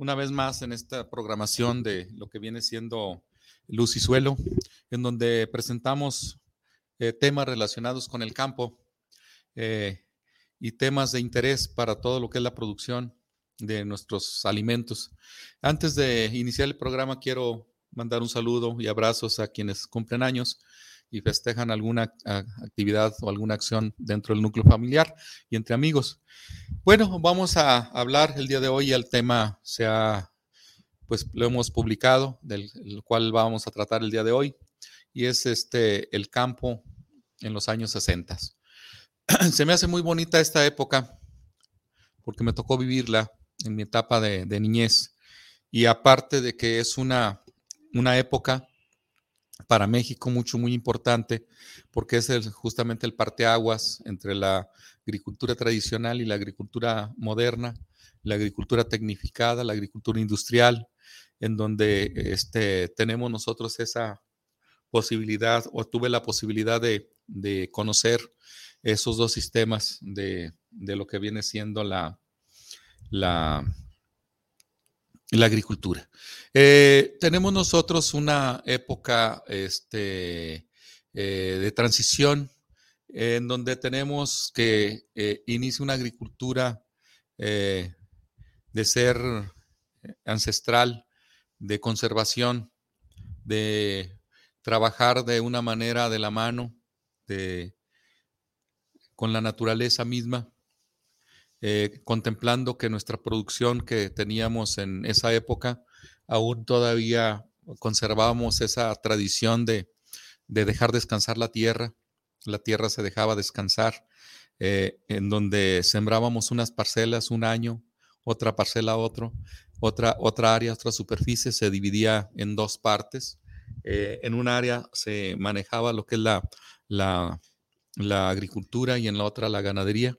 una vez más en esta programación de lo que viene siendo Luz y Suelo, en donde presentamos eh, temas relacionados con el campo eh, y temas de interés para todo lo que es la producción de nuestros alimentos. Antes de iniciar el programa, quiero mandar un saludo y abrazos a quienes cumplen años y festejan alguna actividad o alguna acción dentro del núcleo familiar y entre amigos. Bueno, vamos a hablar el día de hoy, el tema se ha, pues lo hemos publicado, del cual vamos a tratar el día de hoy, y es este, el campo en los años 60. Se me hace muy bonita esta época porque me tocó vivirla en mi etapa de, de niñez y aparte de que es una, una época para México mucho, muy importante, porque es justamente el parteaguas entre la agricultura tradicional y la agricultura moderna, la agricultura tecnificada, la agricultura industrial, en donde este, tenemos nosotros esa posibilidad, o tuve la posibilidad de, conocer esos dos sistemas de, de, lo que viene siendo la, la la agricultura. Eh, tenemos nosotros una época este, eh, de transición en donde tenemos que eh, inicia una agricultura de ser ancestral, de conservación, de trabajar de una manera de la mano, de, con la naturaleza misma, eh, contemplando que nuestra producción que teníamos en esa época, aún todavía conservábamos esa tradición de, dejar descansar la tierra, la tierra se dejaba descansar, eh, en donde sembrábamos unas parcelas un año, otra parcela otro, otra, otra área, otra superficie, se dividía en dos partes. Eh, en un área se manejaba lo que es la, la agricultura y en la otra la ganadería.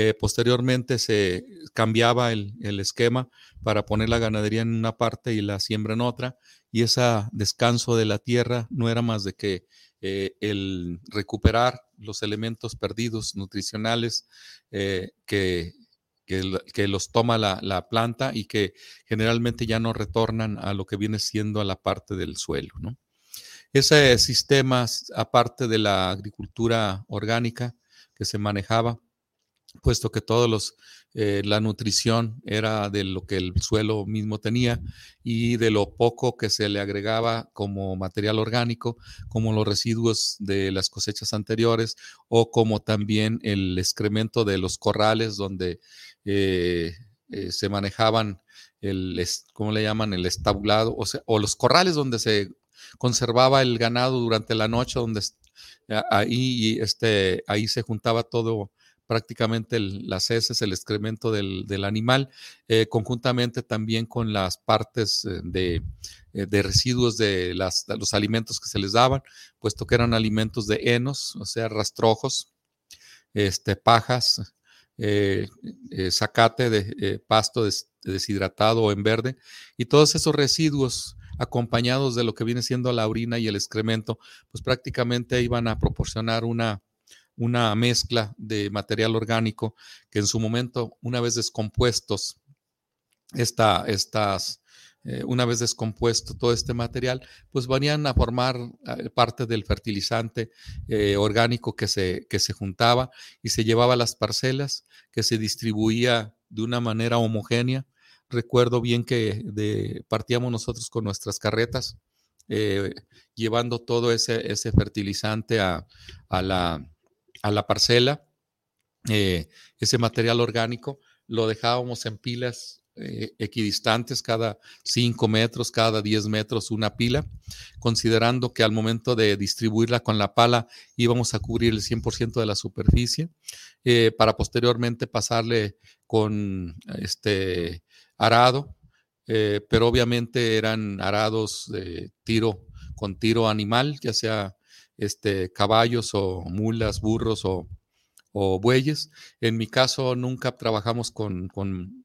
Eh, posteriormente se cambiaba el, esquema para poner la ganadería en una parte y la siembra en otra, y ese descanso de la tierra no era más de que eh, el recuperar los elementos perdidos nutricionales eh, que, que, los toma la, planta y que generalmente ya no retornan a lo que viene siendo a la parte del suelo. Ese sistema, aparte de la agricultura orgánica que se manejaba, puesto que todos los, eh, la nutrición era de lo que el suelo mismo tenía y de lo poco que se le agregaba como material orgánico, como los residuos de las cosechas anteriores o como también el excremento de los corrales donde eh, eh, se manejaban el, ¿cómo le llaman? El estabulado, o, o los corrales donde se conservaba el ganado durante la noche, donde ahí, este, ahí se juntaba todo prácticamente las heces, el excremento del, animal, eh, conjuntamente también con las partes eh, eh, de, residuos de, los alimentos que se les daban, puesto que eran alimentos de henos, o sea, rastrojos, este, pajas, zacate de pasto deshidratado o en verde, y todos esos residuos acompañados de lo que viene siendo la orina y el excremento, pues prácticamente iban a proporcionar una una mezcla de material orgánico que en su momento, una vez descompuestos, esta, estas, eh, una vez descompuesto todo este material, pues venían a formar eh, parte del fertilizante eh, orgánico que se, que se juntaba y se llevaba a las parcelas, que se distribuía de una manera homogénea. Recuerdo bien que partíamos nosotros con nuestras carretas, llevando todo ese, ese fertilizante a, a la, a la parcela, eh, ese material orgánico, lo dejábamos en pilas eh, equidistantes cada 5 metros, cada 10 metros una pila, considerando que al momento de distribuirla con la pala íbamos a cubrir el 100% de la superficie, eh, para posteriormente pasarle con este arado pero obviamente eran arados de tiro con tiro animal, ya sea este, caballos o mulas, burros o, bueyes. En mi caso nunca trabajamos con, con,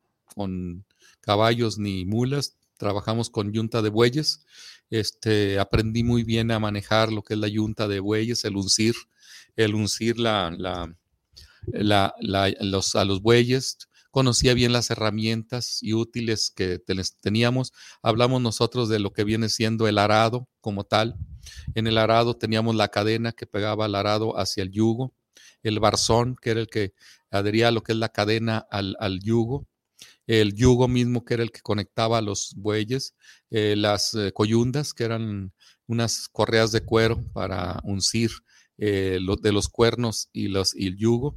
caballos ni mulas, trabajamos con yunta de bueyes. Este, aprendí muy bien a manejar lo que es la yunta de bueyes, el uncir, el uncir la, la, los, a los bueyes, conocía bien las herramientas y útiles que teníamos. Hablamos nosotros de lo que viene siendo el arado como tal. En el arado teníamos la cadena que pegaba el arado hacia el yugo, el barzón, que era el que adhería lo que es la cadena al, yugo, el yugo mismo, que era el que conectaba a los bueyes, eh, las eh, coyundas, que eran unas correas de cuero para uncir eh, de los cuernos y, los, el yugo.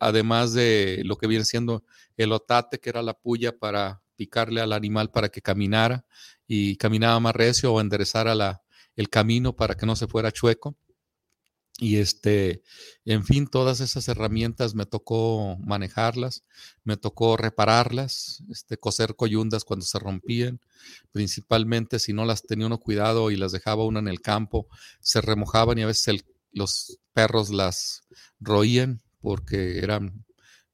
Además de lo que viene siendo el otate, que era la puya para picarle al animal para que caminara y caminaba más recio o enderezara la, el camino para que no se fuera chueco. Y este, en fin, todas esas herramientas me tocó manejarlas, me tocó repararlas, este, coser coyundas cuando se rompían, principalmente si no las tenía uno cuidado y las dejaba uno en el campo, se remojaban y a veces los perros las roían porque eran,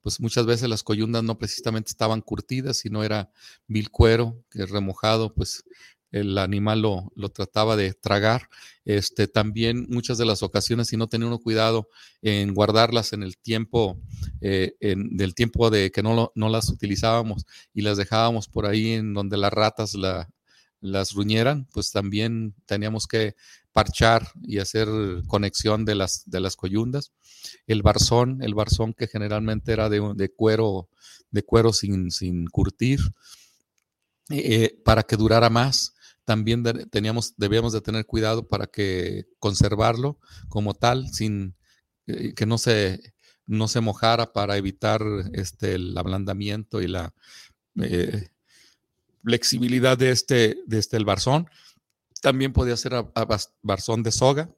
pues muchas veces las coyundas no precisamente estaban curtidas, sino era vil cuero que remojado, pues el animal lo, lo, trataba de tragar. Este, también muchas de las ocasiones, si no tenía uno cuidado en guardarlas en el tiempo, eh, en, del tiempo de que no, no, las utilizábamos y las dejábamos por ahí en donde las ratas la, las ruñeran, pues también teníamos que parchar y hacer conexión de las, de las coyundas. El barzón, el barzón que generalmente era de, cuero, de cuero sin, sin curtir, eh, para que durara más. También teníamos, debíamos de tener cuidado para que conservarlo como tal, sin eh, que no se, no se mojara para evitar este, el ablandamiento y la eh, flexibilidad de este, de este el barzón. También podía ser a, barzón de soga,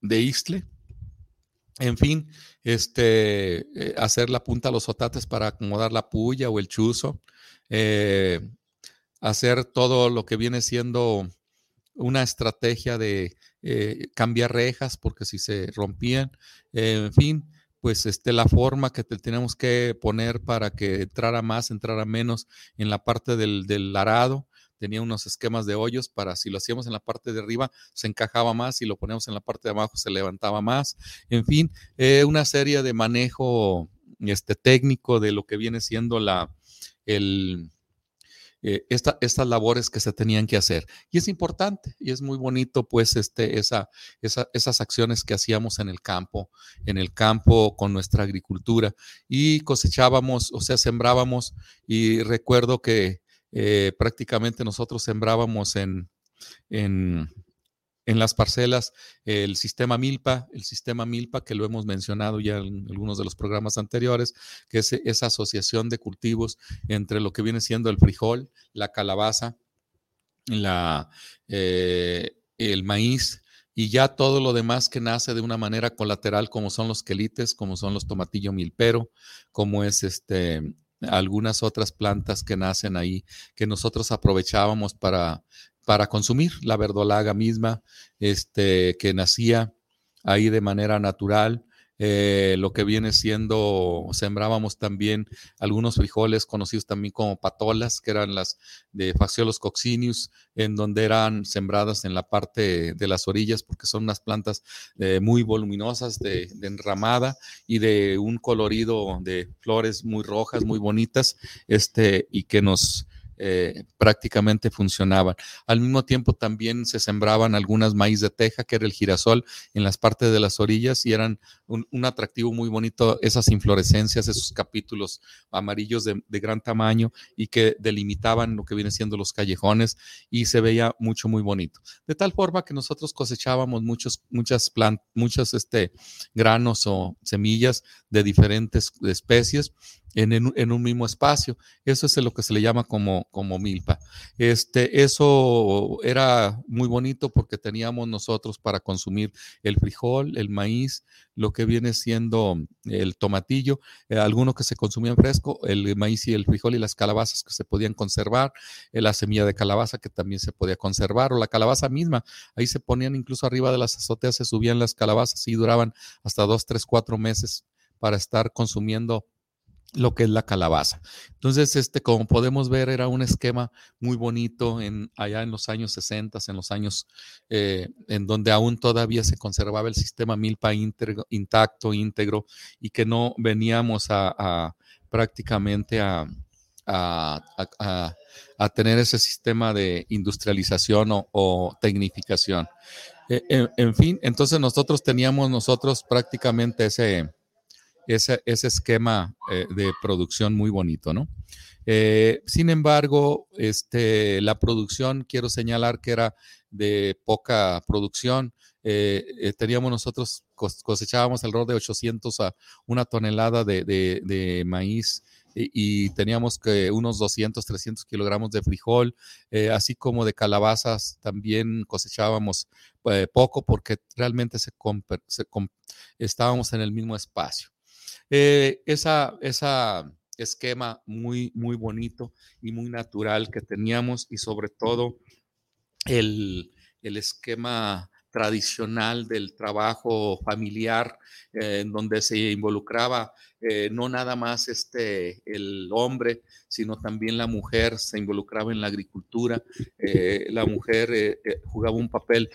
de isle. En fin, este, eh, hacer la punta a los otates para acomodar la puya o el chuzo. Hacer todo lo que viene siendo una estrategia de eh, cambiar rejas porque si se rompían, en fin, pues este, la forma que tenemos que poner para que entrara más, entrara menos en la parte del, del arado, tenía unos esquemas de hoyos para si lo hacíamos en la parte de arriba se encajaba más, si lo ponemos en la parte de abajo se levantaba más. En fin, eh, una serie de manejo este, técnico de lo que viene siendo la, el, eh, estas labores que se tenían que hacer. Y es importante y es muy bonito, pues, este, esa, esas acciones que hacíamos en el campo, en el campo con nuestra agricultura y cosechábamos, o sea, sembrábamos y recuerdo que eh, prácticamente nosotros sembrábamos en, en, las parcelas el sistema Milpa, el sistema Milpa que lo hemos mencionado ya en algunos de los programas anteriores, que es esa asociación de cultivos entre lo que viene siendo el frijol, la calabaza, la, eh, el maíz, y ya todo lo demás que nace de una manera colateral, como son los quelites, como son los tomatillo milpero, como es este algunas otras plantas que nacen ahí que nosotros aprovechábamos para, para consumir, la verdolaga misma, este, que nacía ahí de manera natural, eh, lo que viene siendo, sembrábamos también algunos frijoles conocidos también como patolas, que eran las de Phaseolus coccineus, en donde eran sembradas en la parte de las orillas, porque son unas plantas eh, muy voluminosas de, de, enramada y de un colorido de flores muy rojas, muy bonitas, este, y que nos eh, prácticamente funcionaban. Al mismo tiempo también se sembraban algunas maíz de teja, que era el girasol, en las partes de las orillas y eran un, atractivo muy bonito esas inflorescencias, esos capítulos amarillos de, gran tamaño y que delimitaban lo que viene siendo los callejones y se veía mucho, muy bonito. De tal forma que nosotros cosechábamos muchos, muchas plantas, muchos este, granos o semillas de diferentes especies en, un mismo espacio. Eso es lo que se le llama como, como milpa. Este, eso era muy bonito porque teníamos nosotros para consumir el frijol, el maíz, lo que viene siendo el tomatillo, eh, alguno que se consumían fresco, el maíz y el frijol y las calabazas que se podían conservar, eh, la semilla de calabaza que también se podía conservar, o la calabaza misma. Ahí se ponían incluso arriba de las azoteas, se subían las calabazas y duraban hasta dos, tres, cuatro meses para estar consumiendo lo que es la calabaza. Entonces, este, como podemos ver, era un esquema muy bonito en, allá en los años 60, en los años eh, en donde aún todavía se conservaba el sistema milpa intacto, íntegro, y que no veníamos a, prácticamente a, tener ese sistema de industrialización o, tecnificación. E, en fin, entonces nosotros teníamos nosotros prácticamente ese ese, esquema eh, de producción muy bonito, ¿no? Eh, sin embargo, este, la producción, quiero señalar que era de poca producción. Eh, teníamos nosotros, cosechábamos alrededor de 800 a una tonelada de, maíz y, teníamos que unos 200, 300 kilogramos de frijol, así como de calabazas también cosechábamos poco porque realmente se, estábamos en el mismo espacio. Eh, esa, esquema muy, muy bonito y muy natural que teníamos y sobre todo el, esquema tradicional del trabajo familiar, eh, en donde se involucraba eh, no nada más este, el hombre, sino también la mujer se involucraba en la agricultura. la mujer jugaba un papel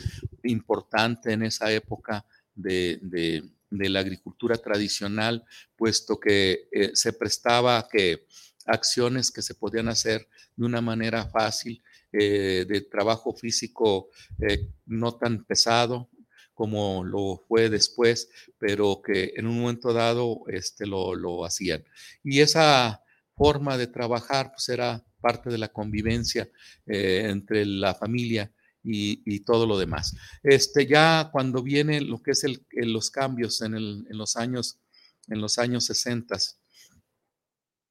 importante en esa época de la agricultura tradicional, puesto que eh, se prestaba que acciones que se podían hacer de una manera fácil, eh, de trabajo físico eh, no tan pesado como lo fue después, pero que en un momento dado este, lo, lo hacían. Y esa forma de trabajar pues era parte de la convivencia entre la familia y, todo lo demás. Este, ya cuando viene lo que es el, los cambios en, los años, en los años 60,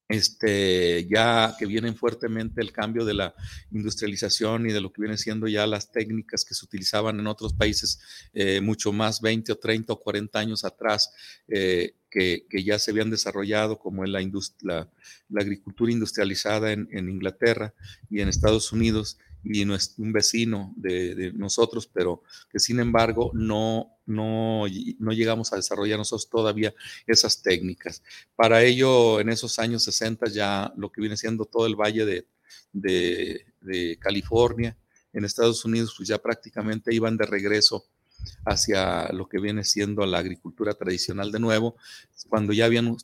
este, ya que vienen fuertemente el cambio de la industrialización y de lo que vienen siendo ya las técnicas que se utilizaban en otros países eh, mucho más 20 o 30 o 40 años atrás, eh, que, ya se habían desarrollado, como en la, la, la agricultura industrializada en, Inglaterra y en Estados Unidos, y un vecino de, nosotros, pero que sin embargo no, no, no llegamos a desarrollar nosotros todavía esas técnicas. Para ello, en esos años 60 ya lo que viene siendo todo el valle de, de, California, en Estados Unidos, pues ya prácticamente iban de regreso hacia lo que viene siendo la agricultura tradicional de nuevo, cuando ya habían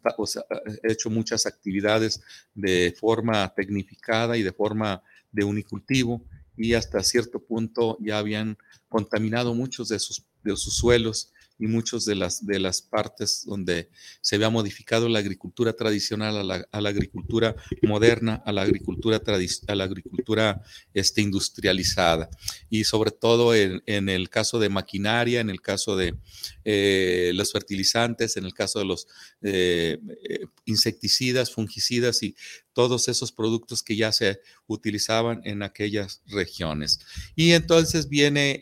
hecho muchas actividades de forma tecnificada y de forma de unicultivo y hasta cierto punto ya habían contaminado muchos de sus, de sus suelos y muchas de las, de las partes donde se había modificado la agricultura tradicional a la, agricultura moderna, a la agricultura, a la agricultura este, industrializada. Y sobre todo en, en, el caso de maquinaria, en el caso de eh, los fertilizantes, en el caso de los eh, eh, insecticidas, fungicidas y todos esos productos que ya se utilizaban en aquellas regiones. Y entonces viene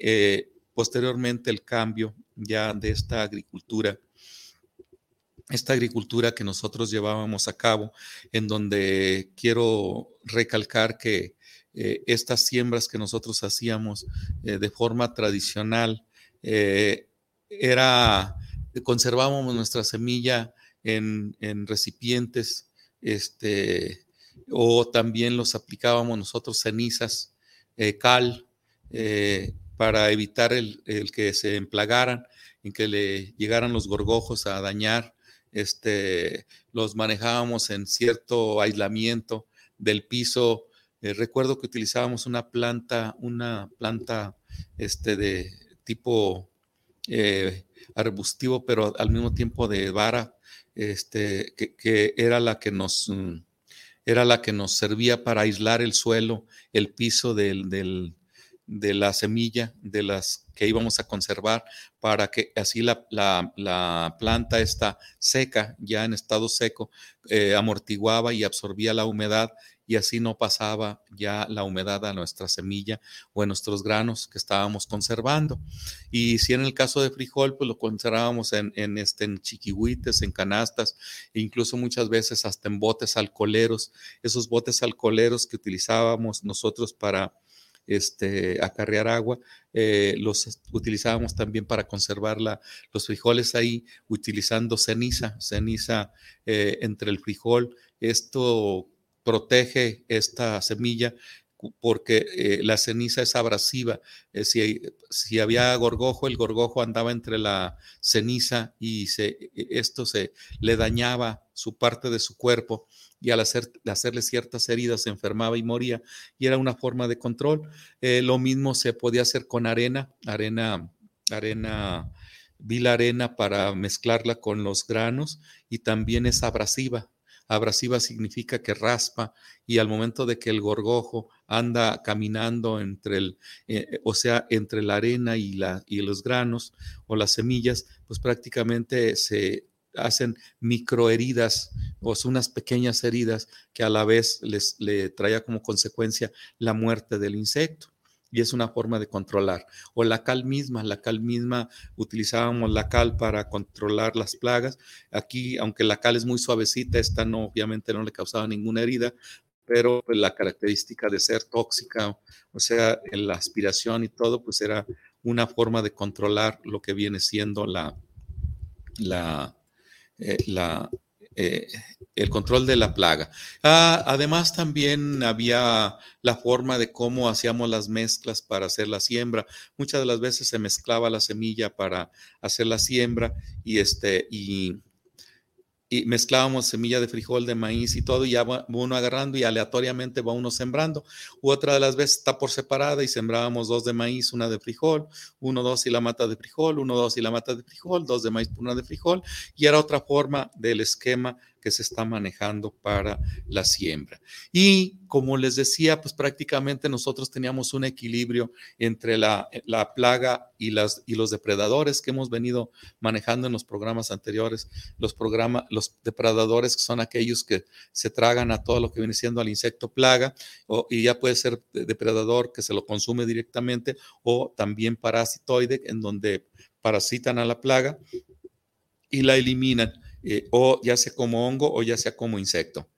posteriormente el cambio ya de esta agricultura, esta agricultura que nosotros llevábamos a cabo, en donde quiero recalcar que eh, estas siembras que nosotros hacíamos eh, de forma tradicional, eh, era, conservábamos nuestra semilla en, recipientes, este, o también los aplicábamos nosotros cenizas, cal, para evitar el, que se emplagaran, en que le llegaran los gorgojos a dañar. Este, los manejábamos en cierto aislamiento del piso. Eh, recuerdo que utilizábamos una planta, una planta este, de tipo eh, arbustivo, pero al mismo tiempo de vara, este, que, era la que nos mm, era la que nos servía para aislar el suelo, el piso del, de la semilla de las que íbamos a conservar para que así la, la, planta está seca, ya en estado seco, eh, amortiguaba y absorbía la humedad y así no pasaba ya la humedad a nuestra semilla o a nuestros granos que estábamos conservando. Y si en el caso de frijol, pues lo conservábamos en, en, este, en chiquihuites, en canastas, e incluso muchas veces hasta en botes alcoholeros, esos botes alcoholeros que utilizábamos nosotros para este, acarrear agua, eh, los utilizábamos también para conservar los frijoles ahí, utilizando ceniza, ceniza eh, entre el frijol. Esto protege esta semilla porque eh, la ceniza es abrasiva. Si, si, había gorgojo, el gorgojo andaba entre la ceniza y se, e, esto se le dañaba su parte de su cuerpo y al hacer, hacerle ciertas heridas se enfermaba y moría y era una forma de control. Eh, lo mismo se podía hacer con arena, arena, arena, vila arena para mezclarla con los granos y también es abrasiva Abrasiva significa que raspa y al momento de que el gorgojo anda caminando entre el, eh, o sea, entre la arena y, la, y los granos o las semillas, pues prácticamente se hacen microheridas o son unas pequeñas heridas que a la vez les le traía como consecuencia la muerte del insecto y es una forma de controlar. O la cal misma, la cal misma, utilizábamos la cal para controlar las plagas. Aquí, aunque la cal es muy suavecita, esta no, obviamente no le causaba ninguna herida, pero la característica de ser tóxica, o sea, en la aspiración y todo, pues era una forma de controlar lo que viene siendo la, la, eh, la eh, el control de la plaga. Ah, además, también había la forma de cómo hacíamos las mezclas para hacer la siembra. Muchas de las veces se mezclaba la semilla para hacer la siembra y este y y mezclábamos semilla de frijol, de maíz y todo, y ya va uno agarrando y aleatoriamente va uno sembrando. U otra de las veces está por separada y sembrábamos dos de maíz, una de frijol, uno, dos y la mata de frijol, uno, dos y la mata de frijol, dos de maíz, una de frijol, y era otra forma del esquema que se está manejando para la siembra. Y como les decía, pues prácticamente nosotros teníamos un equilibrio entre la, la plaga y, las, y los depredadores que hemos venido manejando en los programas anteriores. Los, programas, los depredadores son aquellos que se tragan a todo lo que viene siendo al insecto plaga, y ya puede ser depredador que se lo consume directamente, o también parasitoide, en donde parasitan a la plaga y la eliminan. Eh, o ya sea como hongo o ya sea como insecto.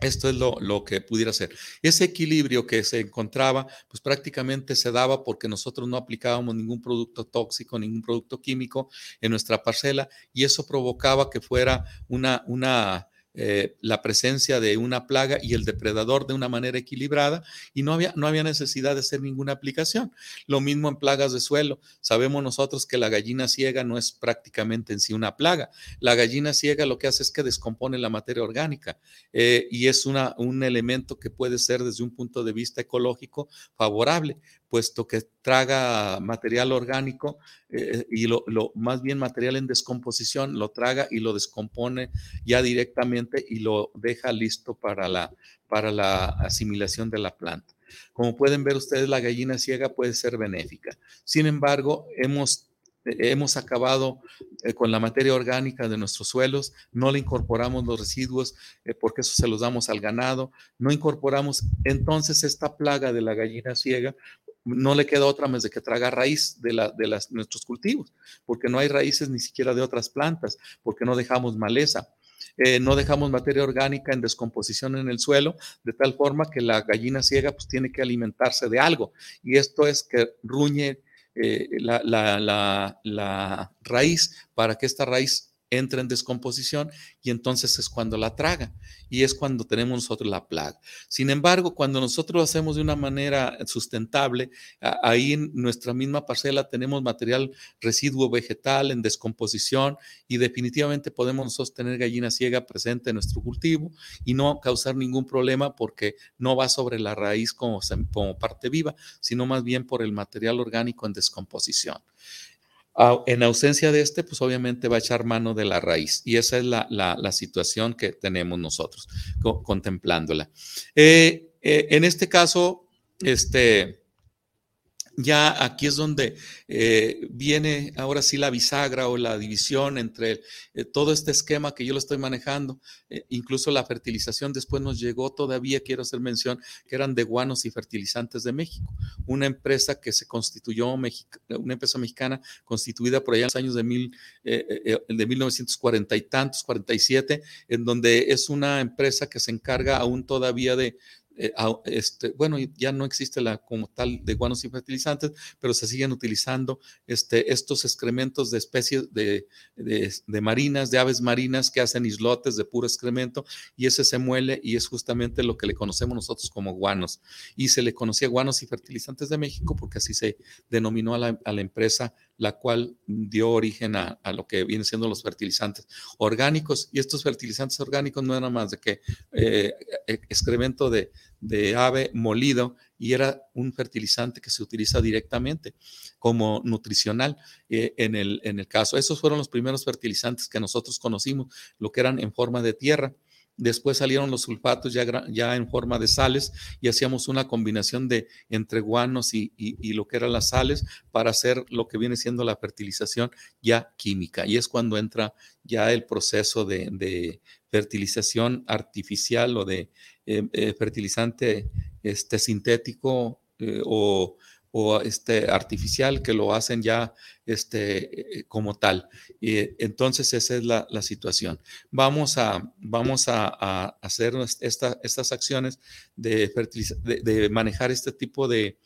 Esto es lo, lo, que pudiera ser. Ese equilibrio que se encontraba, pues prácticamente se daba porque nosotros no aplicábamos ningún producto tóxico, ningún producto químico en nuestra parcela y eso provocaba que fuera una, una eh, la presencia de una plaga y el depredador de una manera equilibrada y no había, no había necesidad de hacer ninguna aplicación. Lo mismo en plagas de suelo. Sabemos nosotros que la gallina ciega no es prácticamente en sí una plaga. La gallina ciega lo que hace es que descompone la materia orgánica eh, y es una, un elemento que puede ser desde un punto de vista ecológico favorable puesto que traga material orgánico eh, y lo, más bien material en descomposición, lo traga y lo descompone ya directamente y lo deja listo para la, para la asimilación de la planta. Como pueden ver ustedes, la gallina ciega puede ser benéfica. Sin embargo, hemos hemos acabado eh, con la materia orgánica de nuestros suelos, no le incorporamos los residuos eh, porque eso se los damos al ganado, no incorporamos entonces esta plaga de la gallina ciega no le queda otra más de que traga raíz de, la, de las, nuestros cultivos, porque no hay raíces ni siquiera de otras plantas, porque no dejamos maleza. Eh, no dejamos materia orgánica en descomposición en el suelo, de tal forma que la gallina ciega pues tiene que alimentarse de algo. Y esto es que ruñe eh, la, la, la, raíz para que esta raíz entra en descomposición y entonces es cuando la traga y es cuando tenemos nosotros la plaga. Sin embargo, cuando nosotros lo hacemos de una manera sustentable, ahí en nuestra misma parcela tenemos material residuo vegetal en descomposición y definitivamente podemos sostener gallina ciega presente en nuestro cultivo y no causar ningún problema porque no va sobre la raíz como, como parte viva, sino más bien por el material orgánico en descomposición. En ausencia de este, pues obviamente va a echar mano de la raíz y esa es la, situación que tenemos nosotros contemplándola. Eh, eh, en este caso, este, ya aquí es donde eh, viene ahora sí la bisagra o la división entre eh, todo este esquema que yo lo estoy manejando, eh, incluso la fertilización. Después nos llegó todavía, quiero hacer mención, que eran de guanos y fertilizantes de México, una empresa que se constituyó, una empresa mexicana constituida por allá en los años de, mil, de 1940 y tantos, 47, en donde es una empresa que se encarga aún todavía de, eh, este, bueno, ya no existe la como tal de guanos y fertilizantes, pero se siguen utilizando este, estos excrementos de especies de, marinas, de aves marinas que hacen islotes de puro excremento y ese se muele y es justamente lo que le conocemos nosotros como guanos. Y se le conocía guanos y fertilizantes de México porque así se denominó a la, a la empresa la cual dio origen a, lo que vienen siendo los fertilizantes orgánicos. Y estos fertilizantes orgánicos no eran más de que eh, e, excremento de, ave molido y era un fertilizante que se utiliza directamente como nutricional eh, en, el, en el caso. Esos fueron los primeros fertilizantes que nosotros conocimos, lo que eran en forma de tierra. Después salieron los sulfatos ya, ya en forma de sales y hacíamos una combinación de entre guanos y, lo que eran las sales para hacer lo que viene siendo la fertilización ya química. Y es cuando entra ya el proceso de, fertilización artificial o de eh, eh, fertilizante este, sintético eh, o o este artificial que lo hacen ya este, como tal. Entonces esa es la, situación. Vamos a, vamos a, hacer estas acciones de, de, manejar este tipo de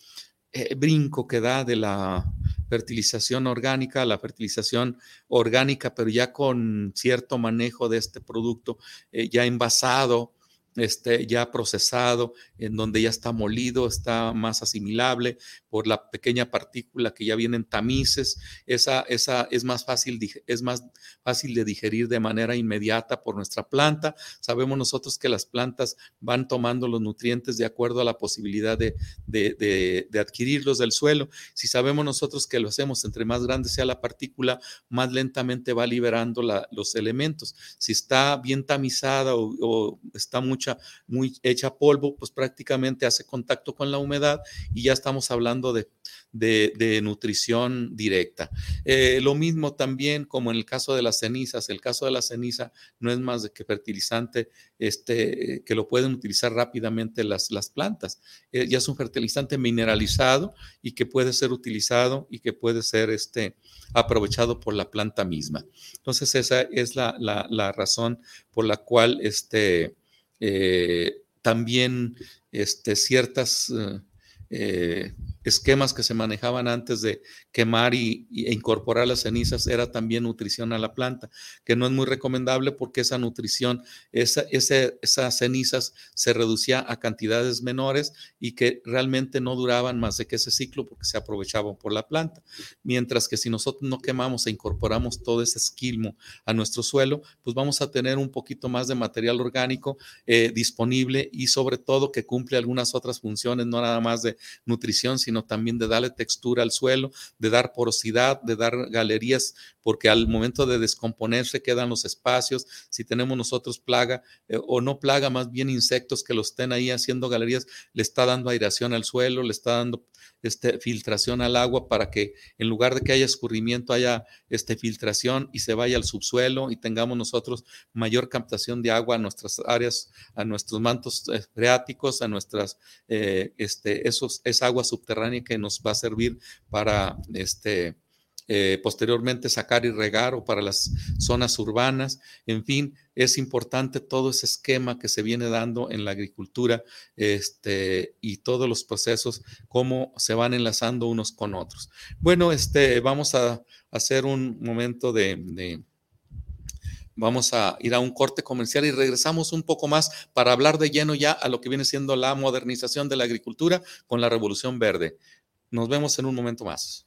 brinco que da de la fertilización orgánica la fertilización orgánica, pero ya con cierto manejo de este producto ya envasado este, ya procesado, en donde ya está molido, está más asimilable por la pequeña partícula que ya vienen tamices, esa, esa es, más fácil, es más fácil de digerir de manera inmediata por nuestra planta. Sabemos nosotros que las plantas van tomando los nutrientes de acuerdo a la posibilidad de, de, de, adquirirlos del suelo. Si sabemos nosotros que lo hacemos, entre más grande sea la partícula, más lentamente va liberando los elementos. Si está bien tamizada o, o está mucho muy hecha polvo, pues prácticamente hace contacto con la humedad y ya estamos hablando de, de, nutrición directa. Eh, lo mismo también como en el caso de las cenizas, el caso de la ceniza no es más que fertilizante este, que lo pueden utilizar rápidamente las, las plantas. Eh, ya es un fertilizante mineralizado y que puede ser utilizado y que puede ser este, aprovechado por la planta misma. Entonces esa es la, la razón por la cual este, eh, también este, ciertas eh, eh, esquemas que se manejaban antes de quemar y, e incorporar las cenizas era también nutrición a la planta, que no es muy recomendable porque esa nutrición, esa, esas cenizas se reducía a cantidades menores y que realmente no duraban más de que ese ciclo porque se aprovechaban por la planta. Mientras que si nosotros no quemamos e incorporamos todo ese esquilmo a nuestro suelo, pues vamos a tener un poquito más de material orgánico eh, disponible y sobre todo que cumple algunas otras funciones, no nada más de nutrición, sino también de darle textura al suelo, de dar porosidad, de dar galerías, porque al momento de descomponerse quedan los espacios. Si tenemos nosotros plaga eh, o no plaga, más bien insectos que lo estén ahí haciendo galerías, le está dando aireación al suelo, le está dando este, filtración al agua para que en lugar de que haya escurrimiento haya este, filtración y se vaya al subsuelo y tengamos nosotros mayor captación de agua a nuestras áreas, a nuestros mantos eh, freáticos, a nuestras, eh, este, esos, agua subterránea que nos va a servir para este, eh, posteriormente sacar y regar o para las zonas urbanas. En fin, es importante todo ese esquema que se viene dando en la agricultura este, y todos los procesos, cómo se van enlazando unos con otros. Bueno, este, vamos a hacer un momento de, Vamos a ir a un corte comercial y regresamos un poco más para hablar de lleno ya a lo que viene siendo la modernización de la agricultura con la revolución verde. Nos vemos en un momento más.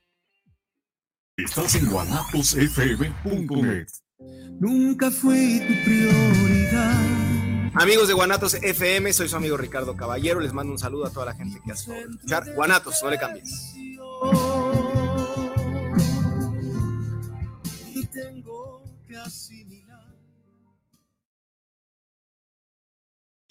Estás en guanatosfm.net. Nunca fue tu prioridad. Amigos de Guanatos FM, soy su amigo Ricardo Caballero. Les mando un saludo a toda la gente que hace escuchar Guanatos, no le cambies. tengo que asimilar.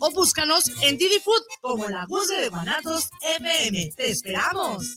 o búscanos en Didi Food como la Guzgue de Guanatos FM. ¡Te esperamos!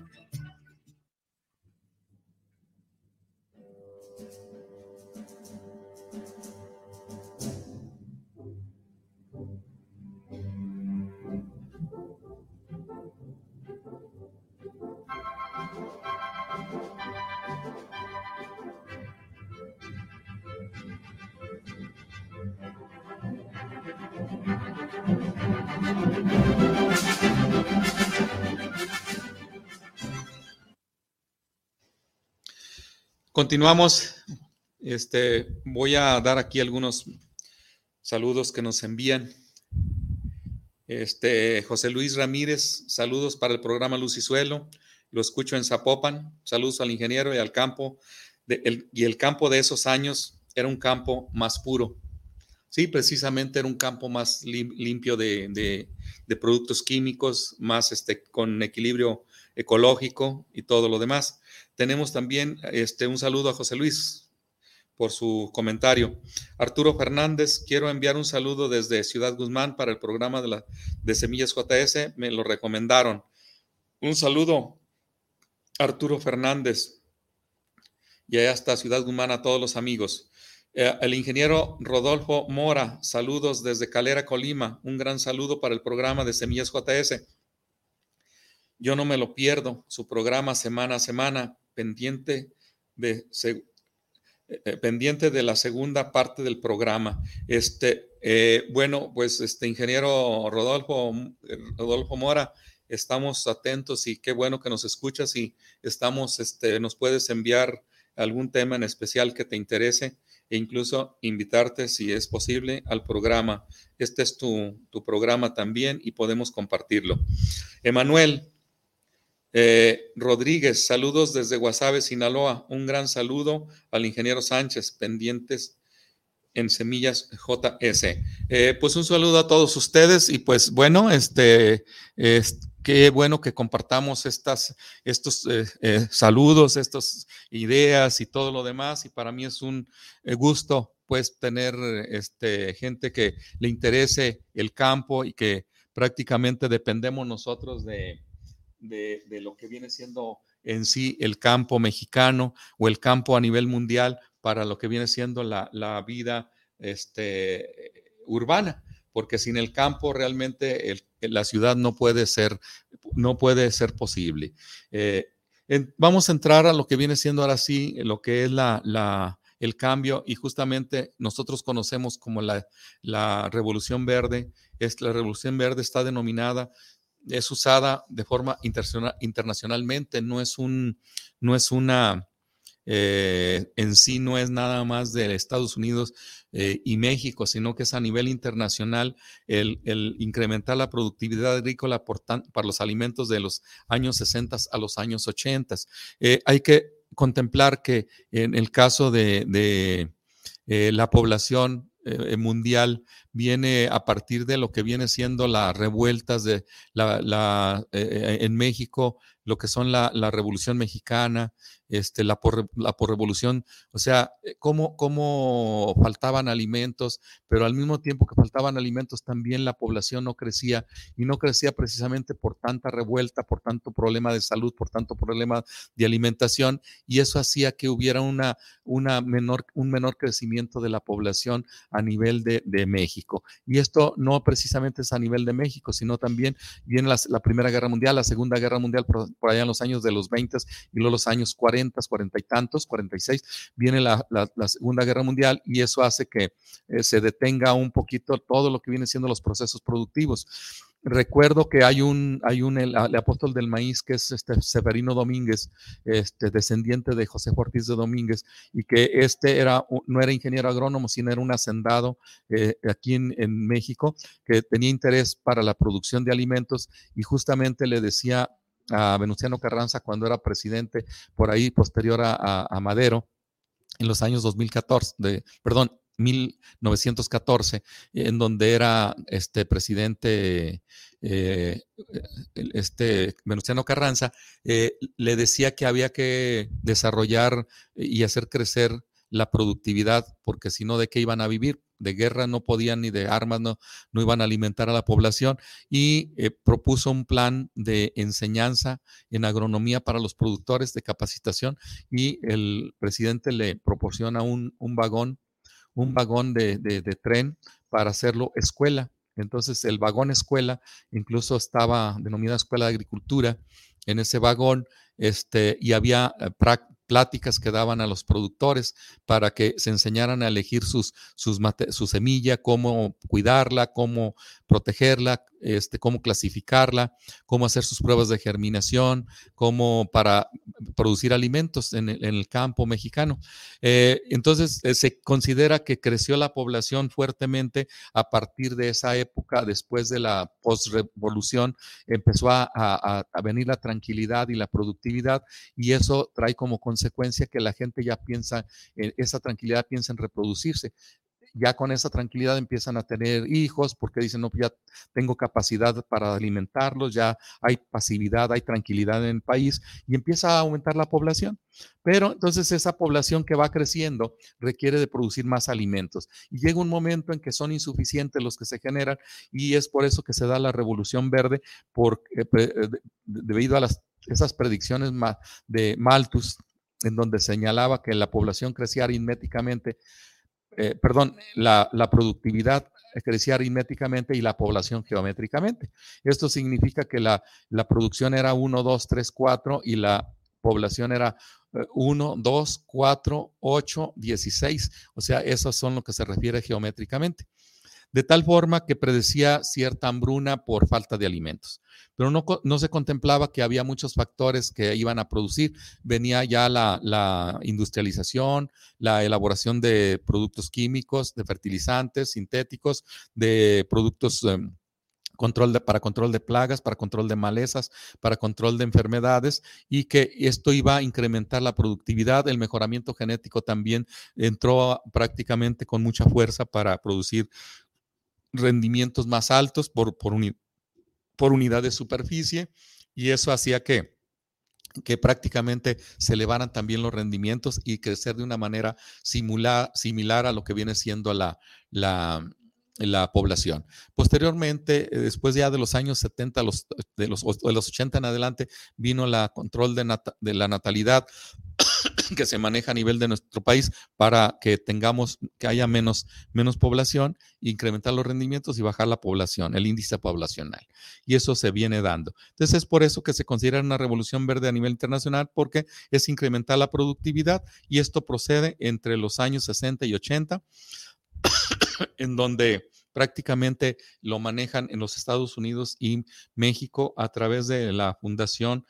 Continuamos. Este, voy a dar aquí algunos saludos que nos envían. Este, José Luis Ramírez, saludos para el programa Luz y Suelo. Lo escucho en Zapopan. Saludos al ingeniero y al campo. y el campo de esos años era un campo más puro. Sí, precisamente era un campo más limpio de, productos químicos, más este, con equilibrio ecológico y todo lo demás. Tenemos también este, un saludo a José Luis por su comentario. Arturo Fernández, quiero enviar un saludo desde Ciudad Guzmán para el programa de, la, de Semillas JS, me lo recomendaron. Un saludo, Arturo Fernández, y allá está Ciudad Guzmán a todos los amigos. Eh, el ingeniero Rodolfo Mora, saludos desde Calera, Colima. Un gran saludo para el programa de Semillas JS. Yo no me lo pierdo, su programa semana a semana, pendiente de, eh, eh, pendiente de la segunda parte del programa. Este, bueno, pues este ingeniero Rodolfo, Rodolfo Mora, estamos atentos y qué bueno que nos escuchas y estamos, este, nos puedes enviar algún tema en especial que te interese e incluso invitarte, si es posible, al programa. Este es tu, programa también y podemos compartirlo. Emanuel eh, Rodríguez, saludos desde Guasave, Sinaloa. Un gran saludo al ingeniero Sánchez, pendientes en Semillas JS. Eh, pues un saludo a todos ustedes y pues bueno, este, qué bueno que compartamos estas, estos eh, saludos, estas ideas y todo lo demás y para mí es un gusto pues tener este, gente que le interese el campo y que prácticamente dependemos nosotros de, de, lo que viene siendo en sí el campo mexicano o el campo a nivel mundial para lo que viene siendo la, vida este, urbana, porque sin el campo realmente la ciudad no puede ser, no puede ser posible. Eh, vamos a entrar a lo que viene siendo ahora sí, lo que es la, el cambio y justamente nosotros conocemos como la, la revolución verde. Es, la revolución verde está denominada es usada de forma internacionalmente, no es, un, no es una, eh, en sí no es nada más de Estados Unidos eh, y México, sino que es a nivel internacional el, incrementar la productividad agrícola por para los alimentos de los años 60 a los años 80. Eh, hay que contemplar que en el caso de, la población mundial viene a partir de lo que viene siendo las revueltas de la, en México, lo que son la, Revolución Mexicana, este, la, por, la revolución, o sea, eh, cómo, cómo faltaban alimentos, pero al mismo tiempo que faltaban alimentos, también la población no crecía y no crecía precisamente por tanta revuelta, por tanto problema de salud, por tanto problema de alimentación, y eso hacía que hubiera una, una menor, un menor crecimiento de la población a nivel de, México. Y esto no precisamente es a nivel de México, sino también viene la, la Primera Guerra Mundial, la Segunda Guerra Mundial, por, allá en los años de los 20 y luego los años 40, 40 y tantos, 46, viene la, Segunda Guerra Mundial y eso hace que eh, se detenga un poquito todo lo que viene siendo los procesos productivos. Recuerdo que hay un, hay un el, apóstol del maíz que es este Severino Domínguez, este descendiente de José Ortiz de Domínguez, y que este era, no era ingeniero agrónomo, sino era un hacendado eh, aquí en, en México que tenía interés para la producción de alimentos y justamente le decía a Venustiano Carranza cuando era presidente, por ahí posterior a, Madero, en los años 2014, de, perdón, 1914, en donde era este presidente eh, este Venustiano Carranza, eh, le decía que había que desarrollar y hacer crecer la productividad, porque si no, ¿de qué iban a vivir? De guerra no podían ni de armas, no, no iban a alimentar a la población y eh, propuso un plan de enseñanza en agronomía para los productores de capacitación y el presidente le proporciona un, vagón, un vagón de, de tren para hacerlo escuela. Entonces el vagón escuela incluso estaba denominada escuela de agricultura en ese vagón este, y había eh, pláticas que daban a los productores para que se enseñaran a elegir sus, su semilla, cómo cuidarla, cómo protegerla, este, cómo clasificarla, cómo hacer sus pruebas de germinación, cómo para producir alimentos en el, campo mexicano. Eh, entonces, eh, se considera que creció la población fuertemente a partir de esa época, después de la postrevolución, empezó a, a venir la tranquilidad y la productividad y eso trae como consecuencia que la gente ya piensa, en esa tranquilidad piensa en reproducirse ya con esa tranquilidad empiezan a tener hijos porque dicen, no, ya tengo capacidad para alimentarlos, ya hay pasividad, hay tranquilidad en el país y empieza a aumentar la población. Pero entonces esa población que va creciendo requiere de producir más alimentos y llega un momento en que son insuficientes los que se generan y es por eso que se da la revolución verde por, eh, eh, debido a las, esas predicciones de Malthus en donde señalaba que la población crecía aritméticamente eh, perdón, la, productividad crecía aritméticamente y la población geométricamente. Esto significa que la, producción era 1, 2, 3, 4 y la población era 1, 2, 4, 8, 16. O sea, esos son lo que se refiere geométricamente de tal forma que predecía cierta hambruna por falta de alimentos. Pero no, se contemplaba que había muchos factores que iban a producir. Venía ya la, industrialización, la elaboración de productos químicos, de fertilizantes sintéticos, de productos... Em, control para control de plagas, para control de malezas, para control de enfermedades y que esto iba a incrementar la productividad. El mejoramiento genético también entró prácticamente con mucha fuerza para producir rendimientos más altos por, por, por unidad de superficie y eso hacía que, que prácticamente se elevaran también los rendimientos y crecer de una manera similar, similar a lo que viene siendo la, la, la población. Posteriormente, eh, después ya de los años 70, los, de, los, de los 80 en adelante, vino la control de, de la natalidad que se maneja a nivel de nuestro país para que tengamos, que haya menos, menos población, incrementar los rendimientos y bajar la población, el índice poblacional. Y eso se viene dando. Entonces es por eso que se considera una revolución verde a nivel internacional, porque es incrementar la productividad y esto procede entre los años 60 y 80, en donde prácticamente lo manejan en los Estados Unidos y México a través de la Fundación,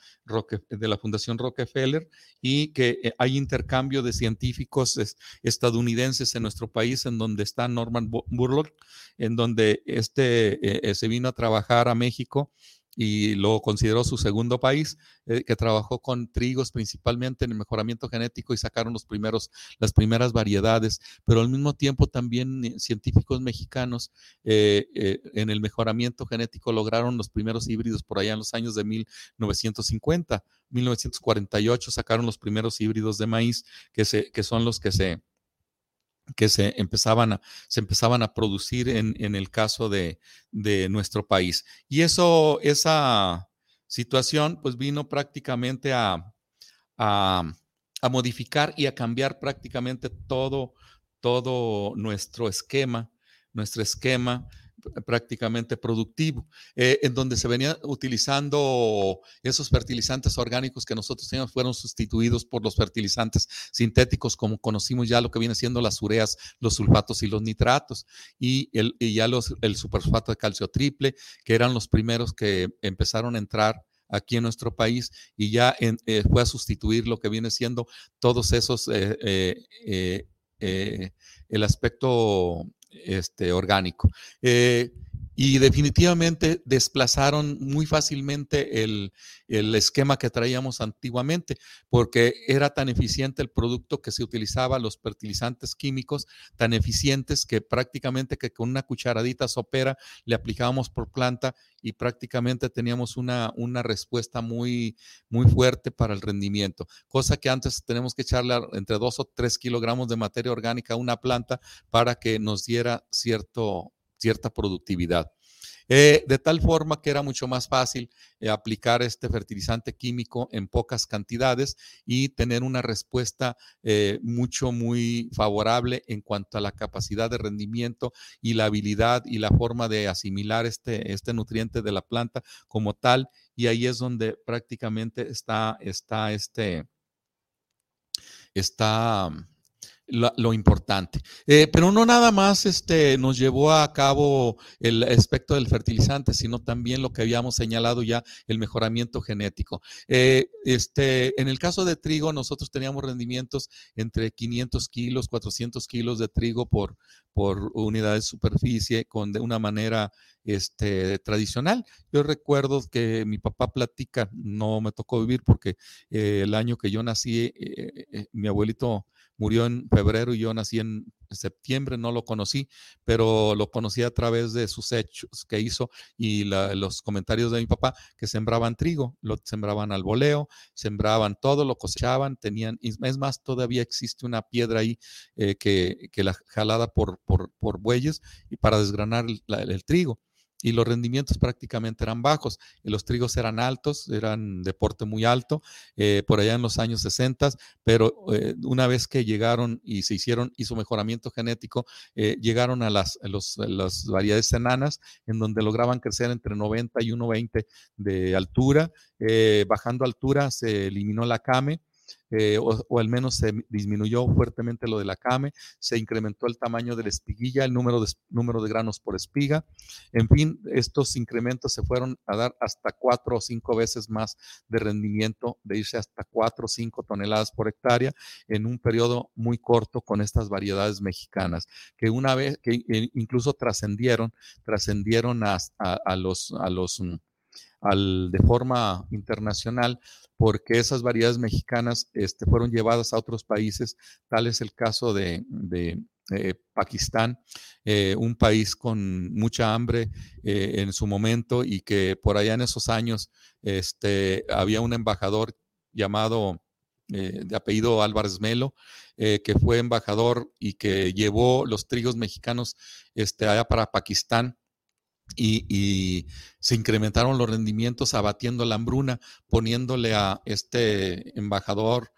de la Fundación Rockefeller y que eh, hay intercambio de científicos estadounidenses en nuestro país, en donde está Norman Burlock, en donde este eh, eh, se vino a trabajar a México y lo consideró su segundo país, eh, que trabajó con trigos principalmente en el mejoramiento genético y sacaron los primeros, las primeras variedades, pero al mismo tiempo también eh, científicos mexicanos eh, en el mejoramiento genético lograron los primeros híbridos por allá en los años de 1950, 1948 sacaron los primeros híbridos de maíz, que, se, que son los que se que se empezaban a, se empezaban a producir en, en el caso de, de, nuestro país. Y eso, esa situación, pues vino prácticamente a, a, a modificar y a cambiar prácticamente todo, todo nuestro esquema, nuestro esquema prácticamente productivo, eh, en donde se venían utilizando esos fertilizantes orgánicos que nosotros teníamos, fueron sustituidos por los fertilizantes sintéticos, como conocimos ya lo que viene siendo las ureas, los sulfatos y los nitratos, y, el, y ya los, el superfosfato de calcio triple, que eran los primeros que empezaron a entrar aquí en nuestro país y ya eh, fue a sustituir lo que viene siendo todos esos, eh, el aspecto este, orgánico. Eh, y definitivamente desplazaron muy fácilmente el, el, esquema que traíamos antiguamente, porque era tan eficiente el producto que se utilizaba, los fertilizantes químicos, tan eficientes que prácticamente que con una cucharadita sopera le aplicábamos por planta y prácticamente teníamos una, una respuesta muy, muy fuerte para el rendimiento, cosa que antes tenemos que echarle entre dos o tres kilogramos de materia orgánica a una planta para que nos diera cierto, cierta productividad. Eh, de tal forma que era mucho más fácil eh, aplicar este fertilizante químico en pocas cantidades y tener una respuesta eh, mucho, muy favorable en cuanto a la capacidad de rendimiento y la habilidad y la forma de asimilar este, este nutriente de la planta como tal. Y ahí es donde prácticamente está, está este, está lo, importante. Eh, pero no nada más este, nos llevó a cabo el aspecto del fertilizante, sino también lo que habíamos señalado ya, el mejoramiento genético. Eh, este, en el caso de trigo, nosotros teníamos rendimientos entre 500 kilos, 400 kilos de trigo por, por unidad de superficie, con de una manera este, tradicional. Yo recuerdo que mi papá platica, no me tocó vivir porque eh, el año que yo nací, mi abuelito murió en febrero y yo nací en septiembre, no lo conocí, pero lo conocí a través de sus hechos que hizo y los comentarios de mi papá que sembraban trigo, lo sembraban al voleo, sembraban todo, lo cosechaban, tenían, es más, todavía existe una piedra ahí eh, que, que, la jalada por, por, por bueyes y para desgranar el trigo y los rendimientos prácticamente eran bajos. Y los trigos eran altos, eran de porte muy alto, eh, por allá en los años 60, pero eh, una vez que llegaron y se hicieron, hizo mejoramiento genético, eh, llegaron a las, las variedades enanas, en donde lograban crecer entre 90 y 1,20 de altura. bajando altura se eliminó la came eh, o, al menos se disminuyó fuertemente lo de la came, se incrementó el tamaño de la espiguilla, el número de, de granos por espiga. En fin, estos incrementos se fueron a dar hasta cuatro o cinco veces más de rendimiento, de irse hasta cuatro o cinco toneladas por hectárea en un periodo muy corto con estas variedades mexicanas, que una vez, que incluso trascendieron, trascendieron a, a, los, a los mm, al, de forma internacional porque esas variedades mexicanas este, fueron llevadas a otros países, tal es el caso de, eh, Pakistán, eh, un país con mucha hambre eh, en su momento y que por allá en esos años este, había un embajador llamado de apellido Álvarez Melo, que fue embajador y que llevó los trigos mexicanos este, allá para Pakistán y, se incrementaron los rendimientos abatiendo la hambruna, poniéndole a este embajador,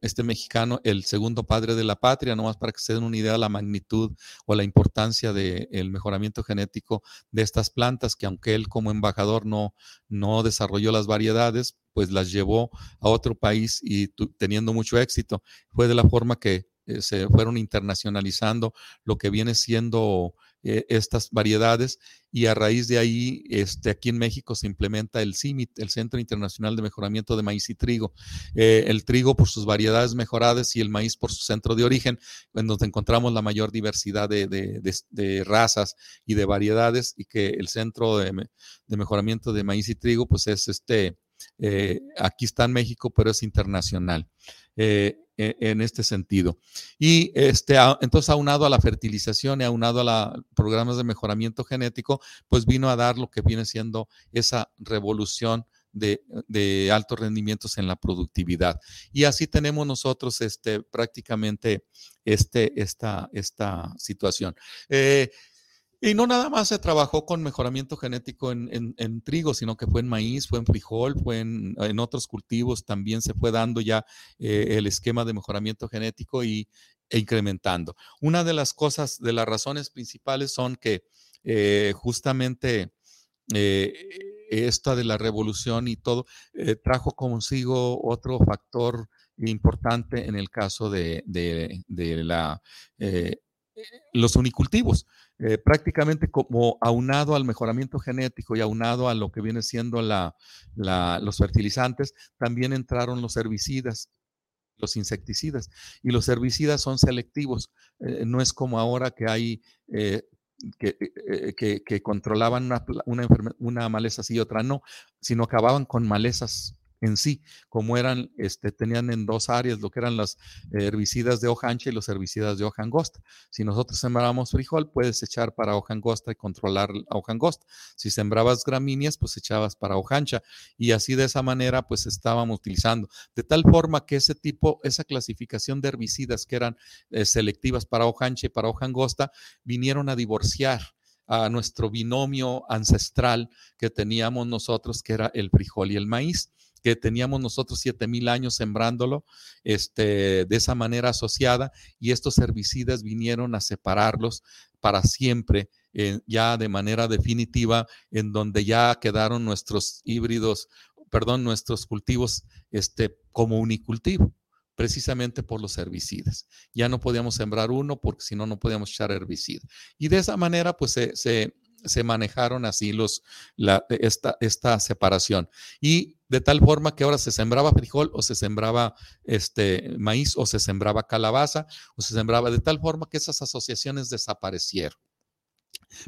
este mexicano, el segundo padre de la patria, nomás para que se den una idea de la magnitud o la importancia del mejoramiento genético de estas plantas, que aunque él como embajador no, no desarrolló las variedades, pues las llevó a otro país y teniendo mucho éxito. Fue de la forma que eh, se fueron internacionalizando lo que viene siendo eh, estas variedades y a raíz de ahí, este, aquí en México se implementa el CIMIT, el Centro Internacional de Mejoramiento de Maíz y Trigo. Eh, el trigo por sus variedades mejoradas y el maíz por su centro de origen, en donde encontramos la mayor diversidad de, razas y de variedades y que el Centro de, Mejoramiento de Maíz y Trigo, pues es este, aquí está en México, pero es internacional. En este sentido. Y este, entonces, aunado a la fertilización y aunado a los programas de mejoramiento genético, pues vino a dar lo que viene siendo esa revolución de, altos rendimientos en la productividad. Y así tenemos nosotros este, prácticamente este, esta, esta situación. Eh, y no nada más se trabajó con mejoramiento genético en, trigo, sino que fue en maíz, fue en frijol, fue en, otros cultivos, también se fue dando ya eh, el esquema de mejoramiento genético y, e incrementando. Una de las cosas, de las razones principales son que eh, justamente eh, esta de la revolución y todo trajo consigo otro factor importante en el caso de, de la, los unicultivos. Eh, prácticamente como aunado al mejoramiento genético y aunado a lo que viene siendo los fertilizantes, también entraron los herbicidas, los insecticidas. Y los herbicidas son selectivos. Eh, no es como ahora que hay eh, que, controlaban una, una, una, maleza así y otra no, sino acababan con malezas en sí, como eran, este, tenían en dos áreas lo que eran las herbicidas de hoja ancha y los herbicidas de hoja angosta. Si nosotros sembramos frijol, puedes echar para hoja angosta y controlar la hoja angosta. Si sembrabas gramíneas, pues echabas para hoja ancha. Y así de esa manera, pues estábamos utilizando. De tal forma que ese tipo, esa clasificación de herbicidas que eran eh, selectivas para hoja ancha y para hoja angosta, vinieron a divorciar a nuestro binomio ancestral que teníamos nosotros, que era el frijol y el maíz teníamos nosotros siete mil años sembrándolo este, de esa manera asociada y estos herbicidas vinieron a separarlos para siempre, eh, ya de manera definitiva, en donde ya quedaron nuestros híbridos, perdón, nuestros cultivos este, como unicultivo precisamente por los herbicidas. Ya no podíamos sembrar uno porque si no, no podíamos echar herbicida. Y de esa manera, pues se manejaron así los, la, esta, esta separación. Y de tal forma que ahora se sembraba frijol o se sembraba este, maíz o se sembraba calabaza o se sembraba de tal forma que esas asociaciones desaparecieron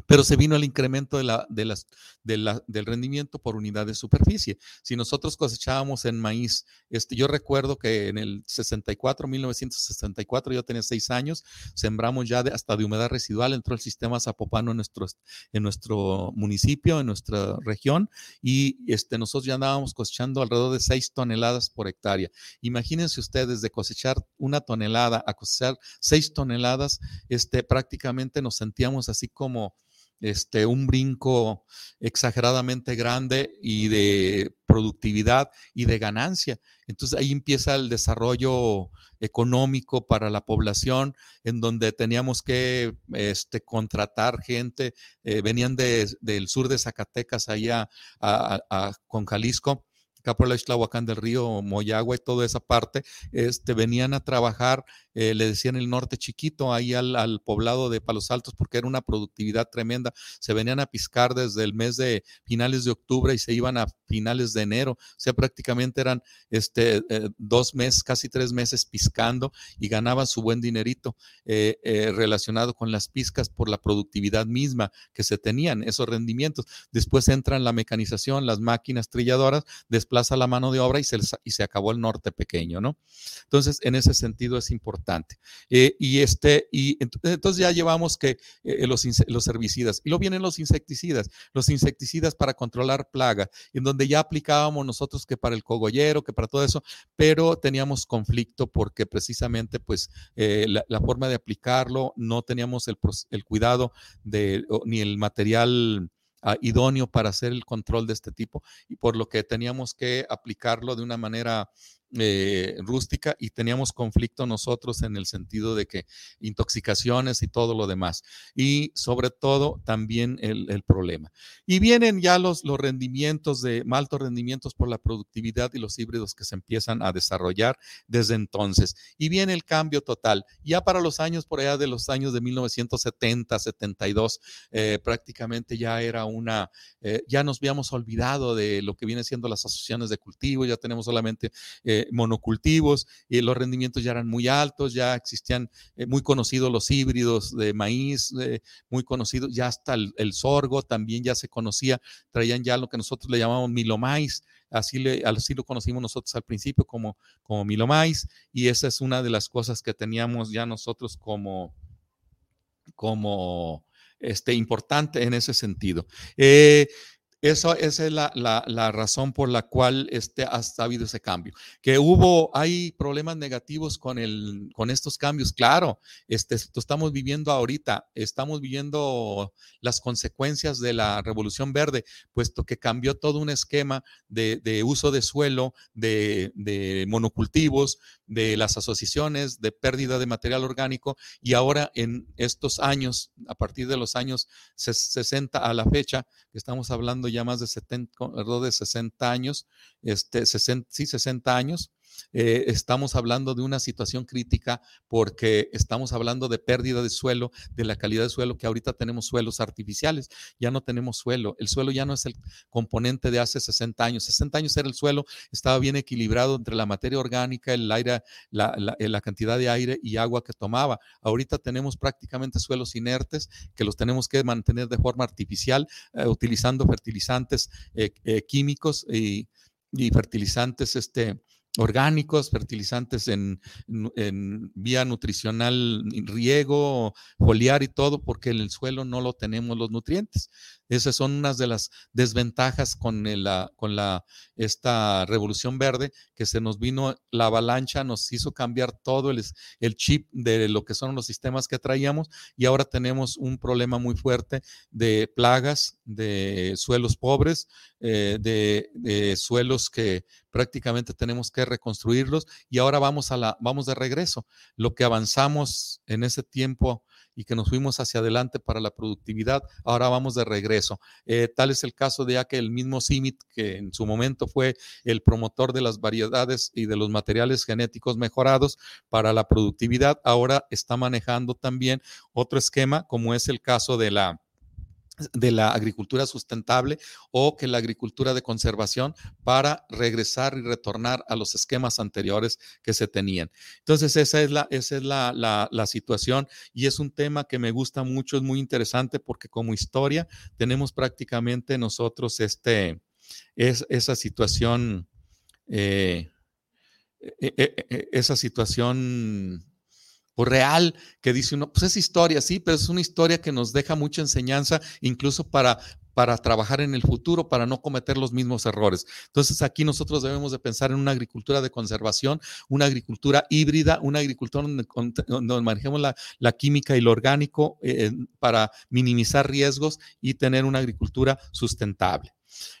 pero se vino el incremento de la, de las, del rendimiento por unidad de superficie. Si nosotros cosechábamos en maíz, este, yo recuerdo que en el 64, 1964, yo tenía seis años, sembramos ya hasta de humedad residual, entró el sistema Zapopano en nuestro, en nuestro municipio, en nuestra región, y este, nosotros ya andábamos cosechando alrededor de seis toneladas por hectárea. Imagínense ustedes de cosechar una tonelada a cosechar seis toneladas, este, prácticamente nos sentíamos así como este, un brinco exageradamente grande y de productividad y de ganancia. Entonces ahí empieza el desarrollo económico para la población, en donde teníamos que este, contratar gente, eh, venían del sur de Zacatecas allá con Jalisco por la del Río, Moyagua y toda esa parte, este, venían a trabajar, eh, le decían el norte chiquito, ahí al, poblado de Palos Altos, porque era una productividad tremenda. Se venían a piscar desde el mes de finales de octubre y se iban a finales de enero. O sea, prácticamente eran este, eh, dos meses, casi tres meses piscando y ganaban su buen dinerito eh, relacionado con las piscas por la productividad misma que se tenían, esos rendimientos. Después entran la mecanización, las máquinas trilladoras, después plaza la mano de obra y se, y se acabó el norte pequeño, ¿no? Entonces, en ese sentido es importante. Eh, y, este, y entonces ya llevamos que eh, los, los herbicidas, y luego vienen los insecticidas, los insecticidas para controlar plaga, en donde ya aplicábamos nosotros que para el cogollero, que para todo eso, pero teníamos conflicto porque precisamente pues eh, la, forma de aplicarlo, no teníamos el, el cuidado de, ni el material ah, idóneo para hacer el control de este tipo y por lo que teníamos que aplicarlo de una manera eh, rústica y teníamos conflicto nosotros en el sentido de que intoxicaciones y todo lo demás. Y sobre todo también el, problema. Y vienen ya los, los rendimientos de altos rendimientos por la productividad y los híbridos que se empiezan a desarrollar desde entonces. Y viene el cambio total. Ya para los años, por allá de los años de 1970, 72, eh, prácticamente ya era una, eh, ya nos habíamos olvidado de lo que viene siendo las asociaciones de cultivo, ya tenemos solamente monocultivos y los rendimientos ya eran muy altos, ya existían eh, muy conocidos los híbridos de maíz, eh, muy conocidos, ya hasta el, sorgo también ya se conocía, traían ya lo que nosotros le llamamos milomais, así, le, así lo conocimos nosotros al principio como, como y esa es una de las cosas que teníamos ya nosotros como, como este, importante en ese sentido. Eh, eso, esa es la, razón por la cual este, ha habido ese cambio. Que hubo, hay problemas negativos con, estos cambios, claro, este, esto estamos viviendo ahorita, estamos viviendo las consecuencias de la revolución verde, puesto que cambió todo un esquema de, uso de suelo, de monocultivos, de las asociaciones, de pérdida de material orgánico, y ahora en estos años, a partir de los años 60 a la fecha, que estamos hablando ya más de 70, de 60 años, este, 60, sí, 60 años, eh, estamos hablando de una situación crítica porque estamos hablando de pérdida de suelo, de la calidad de suelo, que ahorita tenemos suelos artificiales, ya no tenemos suelo, el suelo ya no es el componente de hace 60 años, 60 años era el suelo, estaba bien equilibrado entre la materia orgánica, el aire, la, la, cantidad de aire y agua que tomaba. Ahorita tenemos prácticamente suelos inertes que los tenemos que mantener de forma artificial, eh, utilizando fertilizantes eh, químicos y, y fertilizantes este, orgánicos, fertilizantes en, vía nutricional, riego, foliar y todo, porque en el suelo no lo tenemos los nutrientes. Esas son unas de las desventajas con, la, con la, esta revolución verde, que se nos vino la avalancha, nos hizo cambiar todo el, el chip de lo que son los sistemas que traíamos y ahora tenemos un problema muy fuerte de plagas, de suelos pobres, eh, de, suelos que prácticamente tenemos que reconstruirlos y ahora vamos a la vamos de regreso. Lo que avanzamos en ese tiempo y que nos fuimos hacia adelante para la productividad, ahora vamos de regreso. Eh, tal es el caso de que el mismo CIMIT, que en su momento fue el promotor de las variedades y de los materiales genéticos mejorados para la productividad, ahora está manejando también otro esquema, como es el caso de la de la agricultura sustentable o que la agricultura de conservación para regresar y retornar a los esquemas anteriores que se tenían. Entonces, esa es la, esa es la, la, situación y es un tema que me gusta mucho, es muy interesante porque como historia tenemos prácticamente nosotros este, es, esa situación, eh, e, e, e, esa situación real, que dice uno, pues es historia, sí, pero es una historia que nos deja mucha enseñanza, incluso para, para trabajar en el futuro, para no cometer los mismos errores. Entonces aquí nosotros debemos de pensar en una agricultura de conservación, una agricultura híbrida, una agricultura donde, manejemos la, la, química y lo orgánico eh, para minimizar riesgos y tener una agricultura sustentable.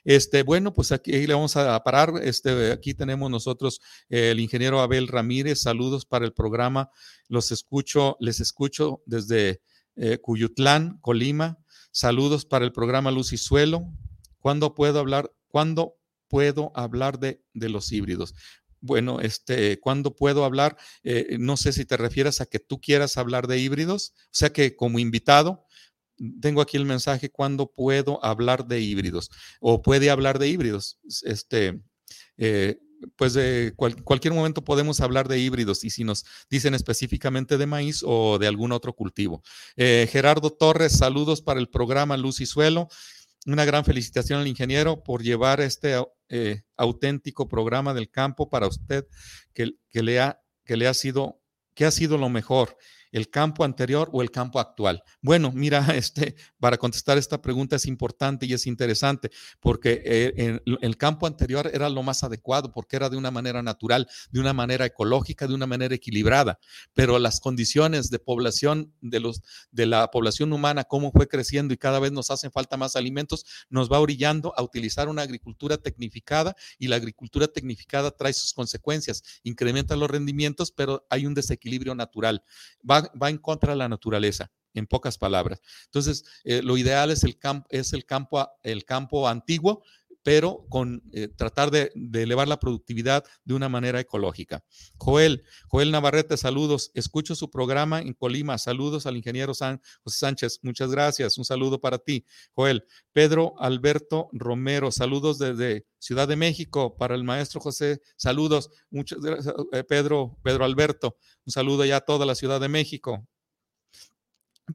Este, bueno, pues aquí le vamos a parar. Este, aquí tenemos nosotros el ingeniero Abel Ramírez. Saludos para el programa. Los escucho, les escucho desde eh, Cuyutlán, Colima. Saludos para el programa Luz y Suelo. ¿Cuándo puedo hablar? ¿Cuándo puedo hablar de, de los híbridos? Bueno, este, ¿cuándo puedo hablar? Eh, no sé si te refieres a que tú quieras hablar de híbridos, o sea que como invitado, tengo aquí el mensaje, ¿cuándo puedo hablar de híbridos? O puede hablar de híbridos. Este, eh, pues de cualquier momento podemos hablar de híbridos y si nos dicen específicamente de maíz o de algún otro cultivo. Eh, Gerardo Torres, saludos para el programa Luz y Suelo. Una gran felicitación al ingeniero por llevar este eh, auténtico programa del campo para usted que, que, le que le ha sido, que ha sido lo mejor ¿El campo anterior o el campo actual? Bueno, mira, este, para contestar esta pregunta es importante y es interesante porque eh, el campo anterior era lo más adecuado porque era de una manera natural, de una manera ecológica, de una manera equilibrada, pero las condiciones de población de, los, de la población humana, cómo fue creciendo y cada vez nos hacen falta más alimentos, nos va orillando a utilizar una agricultura tecnificada y la agricultura tecnificada trae sus consecuencias, incrementa los rendimientos, pero hay un desequilibrio natural, va, va en contra de la naturaleza en pocas palabras. Entonces, eh, lo ideal es el, campo, es el campo, el campo antiguo, pero con eh, tratar de, elevar la productividad de una manera ecológica. Joel, Joel Navarrete, saludos. Escucho su programa en Colima. Saludos al ingeniero San, José Sánchez. Muchas gracias. Un saludo para ti, Joel. Pedro Alberto Romero, saludos desde Ciudad de México para el maestro José. Saludos. Muchas gracias, eh, Pedro, Pedro Alberto. Un saludo ya a toda la Ciudad de México.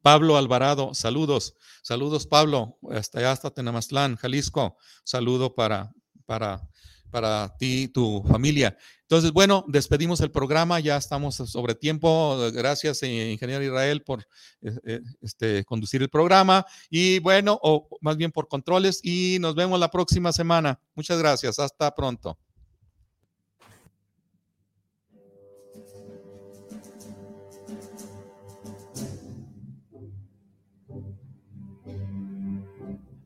Pablo Alvarado, saludos, saludos Pablo, hasta allá, hasta Tenamaztlán, Jalisco, saludo para, para, para ti y tu familia. Entonces, bueno, despedimos el programa, ya estamos sobre tiempo. Gracias, eh, ingeniero Israel, por eh, eh, este, conducir el programa y bueno, o más bien por controles y nos vemos la próxima semana. Muchas gracias, hasta pronto.